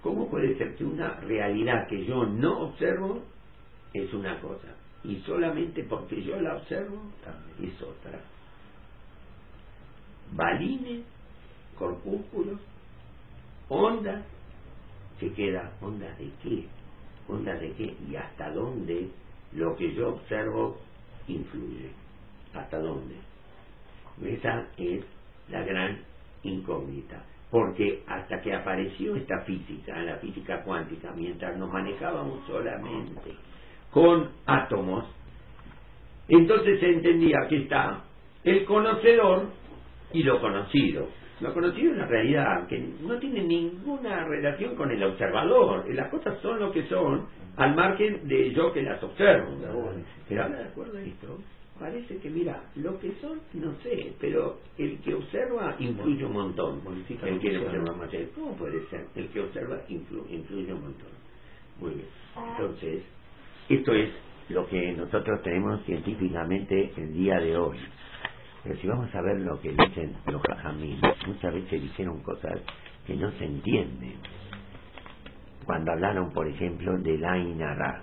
¿Cómo puede ser que una realidad que yo no observo es una cosa y solamente porque yo la observo es otra? Balines, corpúsculos, ondas, se queda ondas de qué, ondas de qué y hasta dónde lo que yo observo influye, hasta dónde. Esa es la gran incógnita, porque hasta que apareció esta física, la física cuántica, mientras nos manejábamos solamente con átomos, entonces se entendía que está el conocedor y lo conocido. Lo conocido es una realidad que no tiene ninguna relación con el observador. Las cosas son lo que son al margen de yo que las observo. Pero ahora de acuerdo a esto, parece que mira, lo que son no sé, pero el que observa influye un montón. El que observa más. ¿Cómo puede ser? El que observa influ- influye un montón. Muy bien. Entonces, esto es lo que nosotros tenemos científicamente el día de hoy. Pero si vamos a ver lo que dicen los jajamín, muchas veces dijeron cosas que no se entienden. Cuando hablaron, por ejemplo, del Ainara.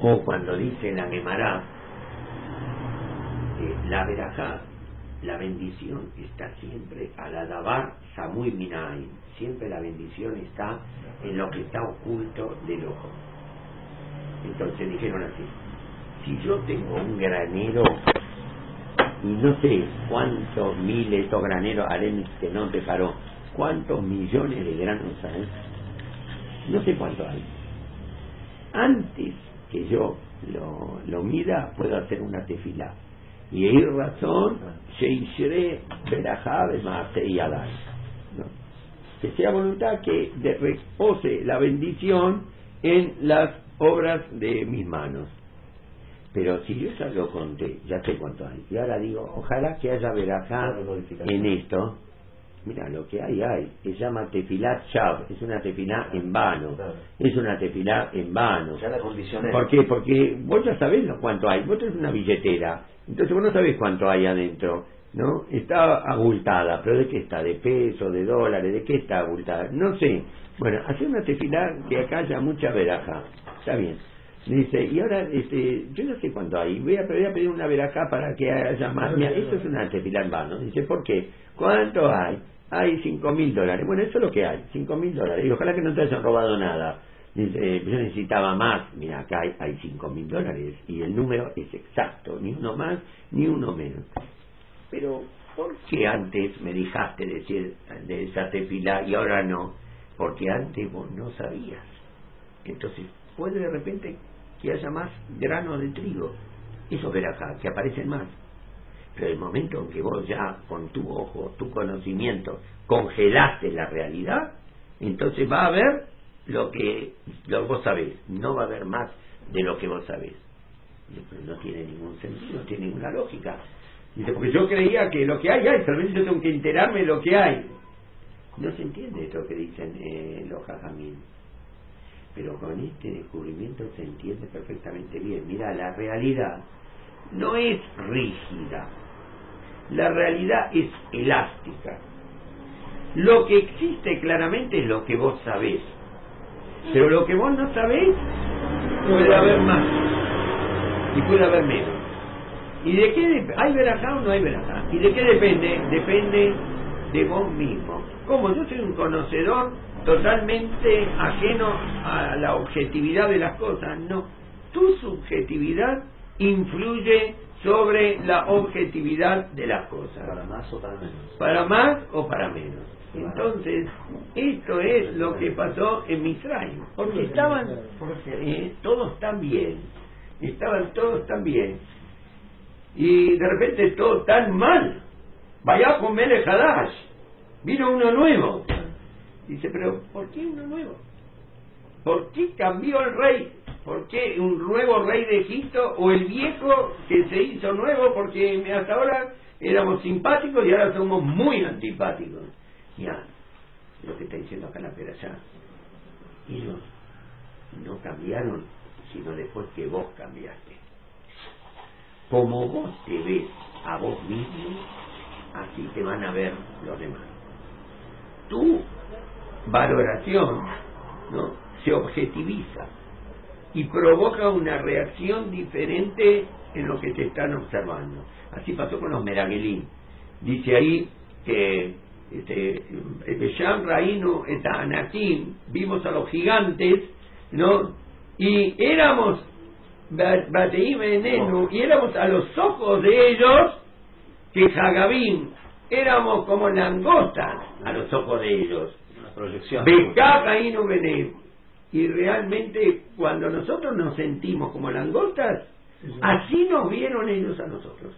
O cuando dice la Gemara, eh, la verajá, la bendición está siempre al adabar samui minain. Siempre la bendición está en lo que está oculto del ojo. Entonces dijeron así, si yo tengo un granero y no sé cuántos miles o graneros, Arenis que no te paró, cuántos millones de granos hay, no sé cuánto hay. Antes que yo lo, lo mida, puedo hacer una tefila. Y hay razón, Sheishere Berajá Bemaase y. ¿no? Que sea voluntad que repose la bendición en las obras de mis manos. Pero si yo ya lo conté, ya sé cuánto hay. Y ahora digo, ojalá que haya verajá en esto. Mira, lo que hay, hay. Se llama tefilat shav. Es una tefilá en vano. Claro. Es una tefilá en vano. Ya la condicioné. ¿Por qué? Porque vos ya sabés lo cuánto hay. Vos tenés una billetera. Entonces vos no sabés cuánto hay adentro. ¿No? Está abultada. ¿Pero de qué está? ¿De peso? ¿De dólares? ¿De qué está abultada? No sé. Bueno, hacer una tefilá que acá haya mucha veraja. Está bien. Dice, y ahora, este, yo no sé cuánto hay, voy a, voy a pedir una verajá para que haya más. Mira, esto es una tefilá en vano. Dice, ¿por qué? ¿Cuánto hay? hay cinco mil dólares. Bueno, eso es lo que hay, cinco mil dólares. Y ojalá que no te hayan robado nada. Dice, eh, yo necesitaba más. Mira, acá hay, hay cinco mil dólares y el número es exacto, ni uno más ni uno menos. Pero, ¿por qué antes me dejaste decir de esa tefila y ahora no? Porque antes vos no sabías. Entonces, puede de repente que haya más granos de trigo. Eso ver acá, que aparecen más. Pero el momento en que vos ya con tu ojo, tu conocimiento, congelaste la realidad, entonces va a haber lo que, lo que vos sabés. No va a haber más de lo que vos sabés. No tiene ningún sentido, no tiene ninguna lógica. Dice, porque yo creía que lo que hay, hay, tal vez yo tengo que enterarme de lo que hay. No se entiende esto que dicen eh, los jajamín. Pero con este descubrimiento se entiende perfectamente bien. Mira, la realidad no es rígida. La realidad es elástica. Lo que existe claramente es lo que vos sabés. Pero lo que vos no sabés, puede haber más. Y puede haber menos. ¿Y de qué ¿Hay verajá o no hay verajá? ¿Y de qué depende? Depende de vos mismo. ¿Cómo? Yo soy un conocedor totalmente ajeno a la objetividad de las cosas. No. Tu subjetividad influye sobre la objetividad de las cosas. Para más o para menos. Para más o para menos. Entonces, esto es lo que pasó en Misraim. Porque estaban eh, todos tan bien. Estaban todos tan bien. Y de repente todo tan mal. Vaya con Mele Hadash. Vino uno nuevo. Dice, pero ¿por qué uno nuevo? ¿Por qué cambió el rey? ¿Por qué un nuevo rey de Egipto o el viejo que se hizo nuevo? Porque hasta ahora éramos simpáticos y ahora somos muy antipáticos. Ya, lo que está diciendo acá la peralla. Ellos no cambiaron, sino después que vos cambiaste. Como vos te ves a vos mismo, así te van a ver los demás. Tu valoración ¿no? se objetiviza y provoca una reacción diferente en lo que te están observando. Así pasó con los Meragelín. Dice ahí que este, Besham Anakim, vimos a los gigantes, ¿no? Y éramos Ba- Bateim Enenu, y éramos a los ojos de ellos que Jagabim, éramos como langostas a los ojos de ellos. Proyección. Y realmente cuando nosotros nos sentimos como langostas, así nos vieron ellos a nosotros.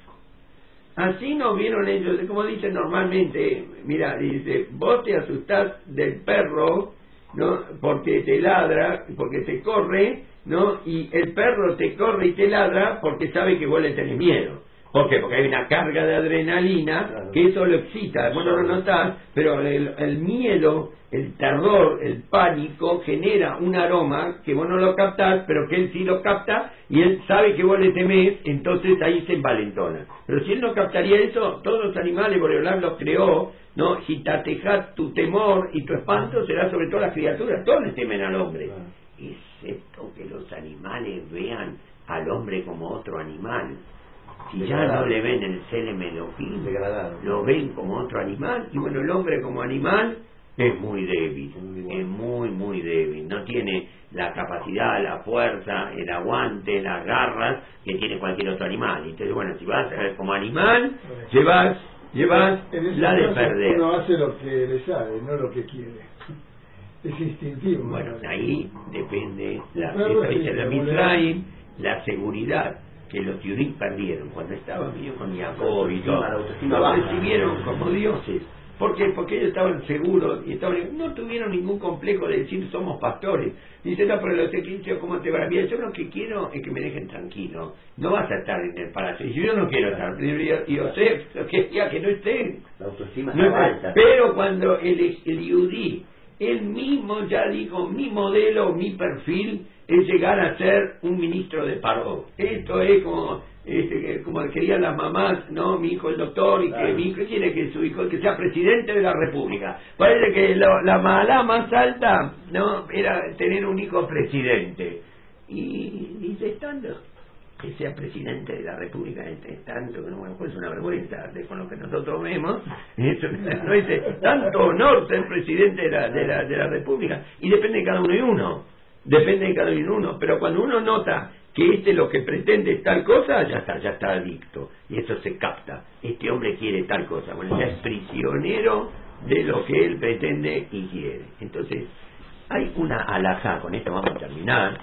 Así nos vieron ellos, como dicen normalmente, mira, dice, vos te asustás del perro, ¿no? Porque te ladra, porque te corre, ¿no? Y el perro te corre y te ladra porque sabe que vos le tenés miedo. ¿Por qué? Porque hay una carga de adrenalina Claro. que eso lo excita. Bueno, no lo notás, pero el, el miedo, el terror, el pánico genera un aroma que vos no lo captás, pero que él sí lo capta y él sabe que vos le temés, entonces ahí se envalentona. Pero si él no captaría eso, todos los animales, Boreolán los creó, ¿no? Gitatejat, tu temor y tu espanto será sobre todas las criaturas, todos le temen al hombre. Claro. Excepto que los animales vean al hombre como otro animal. Si ya no le ven el Degradado. lo ven como otro animal, y bueno, el hombre como animal es muy débil, es muy, muy débil, no tiene la capacidad, la fuerza, el aguante, las garras que tiene cualquier otro animal. Entonces, bueno, si vas a ver como animal, llevas, llevas la de perder. Uno hace lo que le sabe, no lo que quiere. Es instintivo. Bueno, ahí depende la, la la seguridad que los judíos perdieron cuando estaban ellos con Jacob y todo. Baja. recibieron como dioses. ¿Por qué? Porque ellos estaban seguros y estaban, no tuvieron ningún complejo de decir somos pastores. Dice, no, pero los egipcios, ¿cómo te va? Mira, yo lo que quiero es que me dejen tranquilo. No vas a estar en el palacio. Y yo no quiero estar. Y Yosef, lo que no esté. La autoestima No estaba es- alta. pero cuando el, el yudí, él mismo ya dijo, mi modelo, mi perfil es llegar a ser un ministro de paro. Esto es como este, como querían las mamás, no, mi hijo el doctor y que mi hijo quiere que su hijo que sea presidente de la república. Parece que lo- la mala más alta, no, era tener un hijo presidente. Y dice estando. Que sea presidente de la República este tanto que no bueno, pues es una vergüenza de con lo que nosotros vemos. Eso no es tanto honor ser presidente de la, de la de la República. Y depende de cada uno y uno. Depende de cada uno y uno. Pero cuando uno nota que este lo que pretende es tal cosa ya está ya está adicto. Y eso se capta. Este hombre quiere tal cosa. Bueno ya es prisionero de lo que él pretende y quiere. Entonces hay una alhaja con esto. Vamos a terminar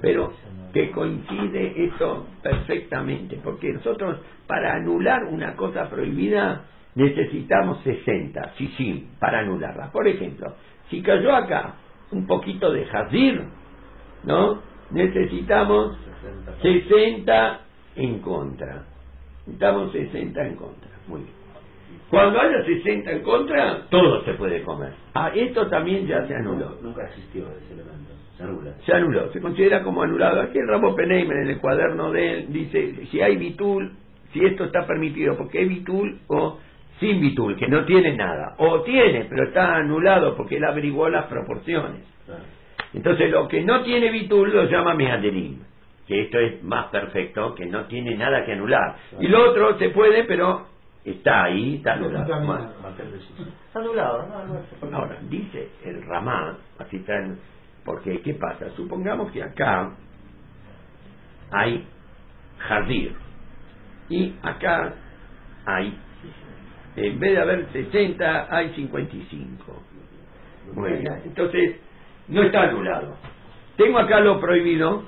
pero que coincide esto perfectamente, porque nosotros para anular una cosa prohibida necesitamos 60, sí, sí, para anularla. Por ejemplo, si cayó acá un poquito de jazir, ¿no? Necesitamos 60 en contra. Necesitamos 60 en contra. Muy bien. Cuando haya 60 en contra, todo se puede comer. Ah, esto también ya se anuló. Nunca existió. Se anuló, se considera como anulado. Aquí el Ramo Peneimer en el cuaderno de él dice si hay bitul, si esto está permitido, porque hay bitul o sin bitul, que no tiene nada, o tiene, pero está anulado porque él averiguó las proporciones. Entonces lo que no tiene bitul lo llama mehaderim, que esto es más perfecto, que no tiene nada que anular. Y lo otro se puede, pero está ahí, está anulado. Está. Anulado. Ahora, dice el Ramá, así están, porque ¿qué pasa? Supongamos que acá hay jardín y acá hay, en vez de haber 60, hay 55. Muy bien, entonces no está anulado. Tengo acá lo prohibido,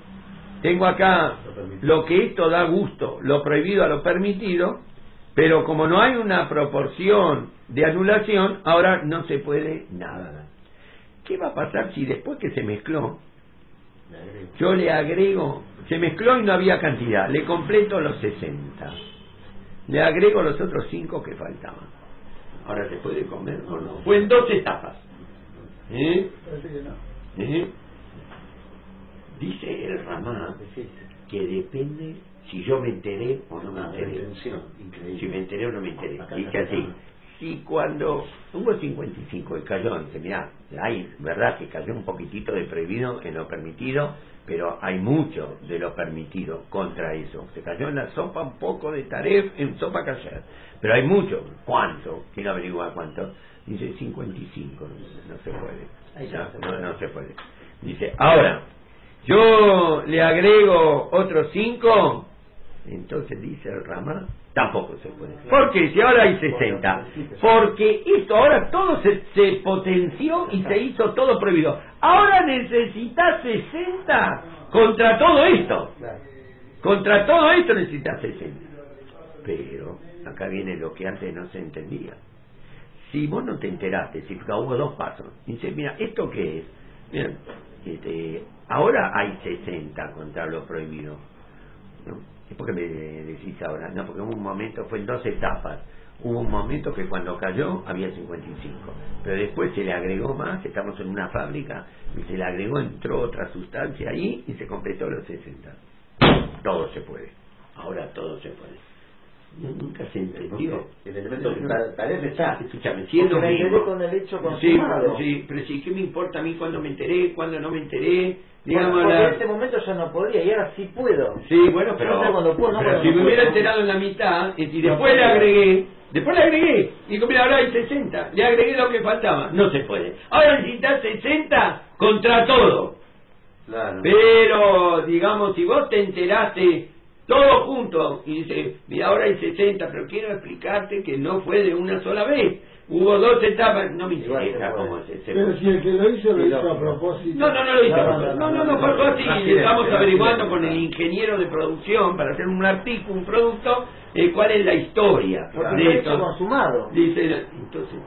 tengo acá lo que esto da gusto, lo prohibido a lo permitido, pero como no hay una proporción de anulación, ahora no se puede nada. ¿Qué va a pasar si después que se mezcló, yo le agrego, se mezcló y no había cantidad, le completo los 60, le agrego los otros 5 que faltaban? Ahora se puede comer o no. Fue en dos etapas. ¿Eh? Parece que no. ¿Eh? Dice el Ramá que depende si yo me enteré o no me enteré. Si me enteré o no me enteré. Dice así. Si cuando hubo 55 y cayó, dice, mirá, hay, verdad que cayó un poquitito de prohibido en lo permitido, pero hay mucho de lo permitido contra eso. Se cayó en la sopa un poco de taref en sopa cayer, pero hay mucho. ¿Cuánto? ¿Quién averigua cuánto? Dice 55, no, no se puede. No, no no, se puede. no se puede. Dice, ahora, yo le agrego otros 5, entonces dice el Rama, tampoco se puede. ¿Por qué? Si ahora hay 60. Porque esto ahora todo se, se potenció y se hizo todo prohibido. Ahora necesitas 60 contra todo esto. Contra todo esto necesitas 60. Pero acá viene lo que antes no se entendía. Si vos no te enteraste, si hubo dos pasos, dice, mira, ¿esto qué es? Mira, este, ahora hay 60 contra lo prohibido. ¿no? ¿Y por qué me decís ahora? No, porque hubo un momento, fue en dos etapas. Hubo un momento que cuando cayó había 55, pero después se le agregó más, estamos en una fábrica, y se le agregó, entró otra sustancia ahí y se completó los 60. Todo se puede, ahora todo se puede. Nunca se entendió. El elemento que está. Escúchame, siendo mismo. con el hecho consumado. sí, pero sí, ¿qué me importa a mí cuando me enteré, cuando no me enteré? Digamos, porque en este momento yo no podría y ahora sí puedo. Sí, bueno, pero, pero si me hubiera enterado en la mitad, y después le agregué, después le agregué, y digo, mira, ahora hay 60, le agregué lo que faltaba, no se puede. Ahora necesitas 60 contra todo. Claro. Pero, digamos, si vos te enteraste todo junto y dices, mira, ahora hay 60, pero quiero explicarte que no fue de una sola vez. Hubo dos etapas, no me interesa cómo se, se Pero si el que lo hizo lo hizo a propósito. no, no, no lo hizo. No, No, no, no, fue así. Estamos averiguando con el ingeniero de producción para hacer un artículo, un producto, eh, cuál es la historia Porque de esto. Dice, entonces,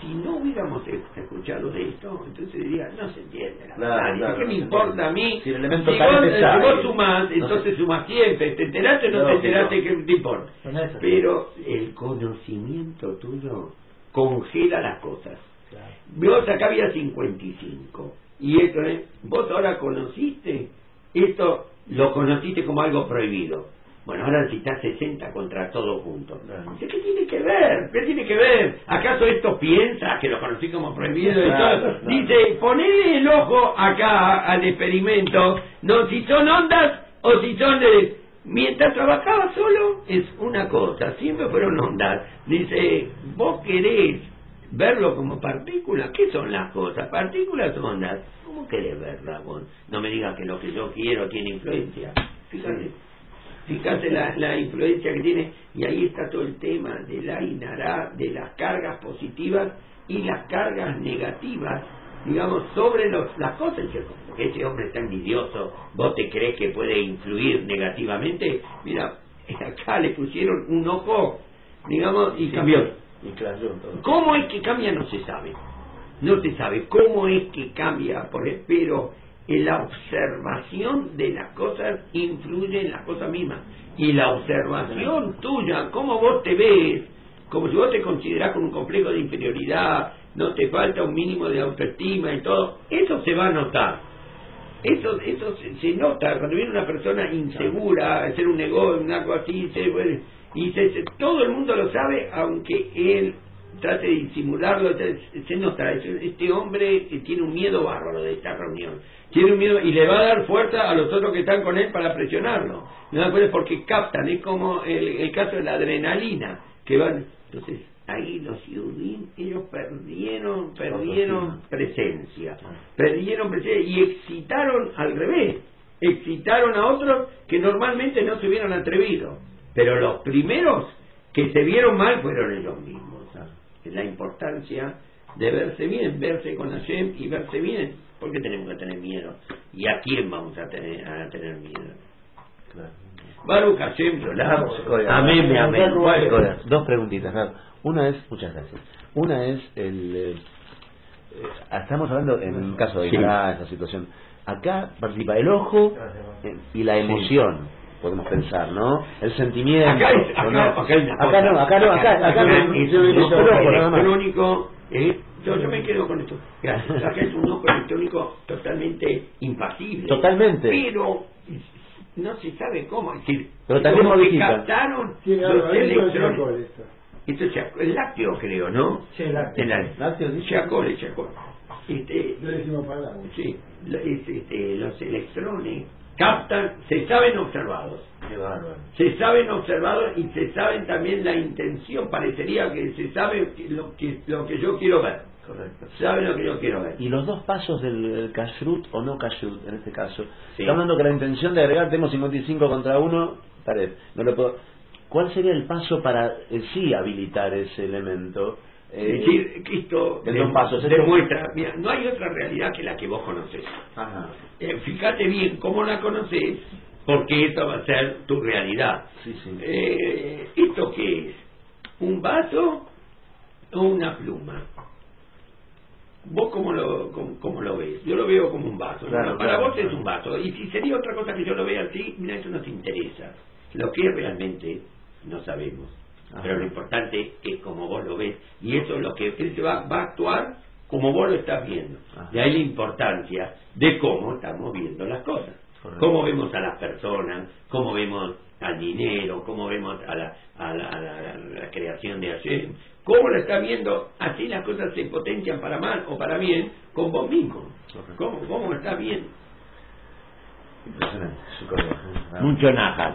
si no hubiéramos escuchado de esto, entonces diría, no se entiende la verdad. claro, ¿Qué no me importa entiende. a mí? Si el elemento si tal vos, si vos sumás, No entonces sumás siempre. ¿Te enteraste o no te enteraste? ¿Qué te importa? Pero el conocimiento tuyo congela las cosas. Claro. Vos acá había 55. Y esto es, vos ahora conociste, esto lo conociste como algo prohibido. Bueno, ahora necesitas 60 contra todo junto. Claro. Dice, ¿Qué tiene que ver? ¿Qué tiene que ver? ¿Acaso esto piensa que lo conocí como prohibido? y Claro, todo? claro. Dice, ponele el ojo acá al experimento. No, si son ondas, O si son de... Mientras trabajaba solo es una cosa, siempre fueron ondas. Dice, vos querés verlo como partícula, ¿qué son las cosas? Partículas o ondas. ¿Cómo querés verla vos? No me digas que lo que yo quiero tiene influencia. Fíjate. Fíjate la, la influencia que tiene, y ahí está todo el tema de la inará, de las cargas positivas y las cargas negativas, digamos, sobre los, las cosas. Dice, como que ese hombre está envidioso, vos te crees que puede influir negativamente. Mira, acá le pusieron un ojo, digamos, y cambió. Y todo. ¿Cómo es que cambia? No se sabe. No se sabe. ¿Cómo es que cambia? Por pero en la observación de las cosas influye en las cosas mismas. Y la observación tuya, cómo vos te ves, como si vos te considerás con un complejo de inferioridad, no te falta un mínimo de autoestima y todo, eso se va a notar. Eso, eso se, nota cuando viene una persona insegura hacer un negocio, algo así, se, y se- todo el mundo lo sabe, aunque él trate de disimularlo, se, nota, es- este hombre tiene un miedo bárbaro de esta reunión, tiene un miedo y le va a dar fuerza a los otros que están con él para presionarlo, no me acuerdo porque captan, es como el, el caso de la adrenalina, que van, entonces ahí los Yudim, ellos perdieron, perdieron presencia, perdieron presencia y excitaron al revés, excitaron a otros que normalmente no se hubieran atrevido, pero los primeros que se vieron mal fueron ellos mismos. Es la importancia de verse bien, verse con Hashem y verse bien. ¿Por qué tenemos que tener miedo? ¿Y a quién vamos a tener, a tener miedo? Claro. Baruch Hashem. Amén, amén. Dos preguntitas. Una es, muchas gracias. Una es el. eh, estamos hablando en un caso de Sí. Esa situación. Acá participa el ojo y la emoción, podemos pensar, ¿no? El sentimiento. Acá es, ¿o acá, no? acá, acá no, acá no, acá, acá no. es Yo un electrónico. ¿eh? Yo, yo me quedo con esto. Gracias. Acá es un ojo electrónico totalmente impasible. Totalmente. Pero no se sabe cómo. Es decir, Pero también modifica. captaron Tiene algo los. Chacol esto. Esto es el lácteo, creo, ¿no? Sí, lácteo. El lá- Lácteo, dice. Chacol, es chacol. Este, No decimos palabras. sí, este, los electrones captan, se saben observados. Se saben observados y se saben también la intención, parecería que se sabe lo que, lo que yo quiero ver, Correcto. saben lo que yo quiero ver. Y los dos pasos del el kashrut o no kashrut, en este caso. Sí. Está hablando que la intención de agregar, tengo 55 contra 1, pared. No lo puedo. ¿Cuál sería el paso para eh, sí habilitar ese elemento? Es Eh, decir, que esto en de- dos pasos, esto- demuestra, mira, no hay otra realidad que la que vos conoces. Ajá. Eh, fíjate bien cómo la conoces, porque eso va a ser tu realidad. Sí, sí. Eh, ¿Esto qué es? ¿Un vaso o una pluma? ¿Vos cómo lo, cómo, cómo lo ves? Yo lo veo como un vaso. Claro, ¿no? Para claro, vos es un vaso. Y si sería otra cosa que yo lo vea así, mira, eso nos interesa. Lo que es realmente no sabemos. Ajá. Pero lo importante es como vos lo ves. Y eso es lo que él va, va a actuar como vos lo estás viendo. Ajá. De ahí la importancia de cómo estamos viendo las cosas. Correcto. Cómo vemos a las personas, cómo vemos al dinero, cómo vemos a la, a la, a la- a la creación de Hashem. Cómo lo está viendo, así las cosas se potencian para mal o para bien con vos mismo. Correcto. ¿Cómo, cómo lo estás viendo? Impresionante. Mucho naja.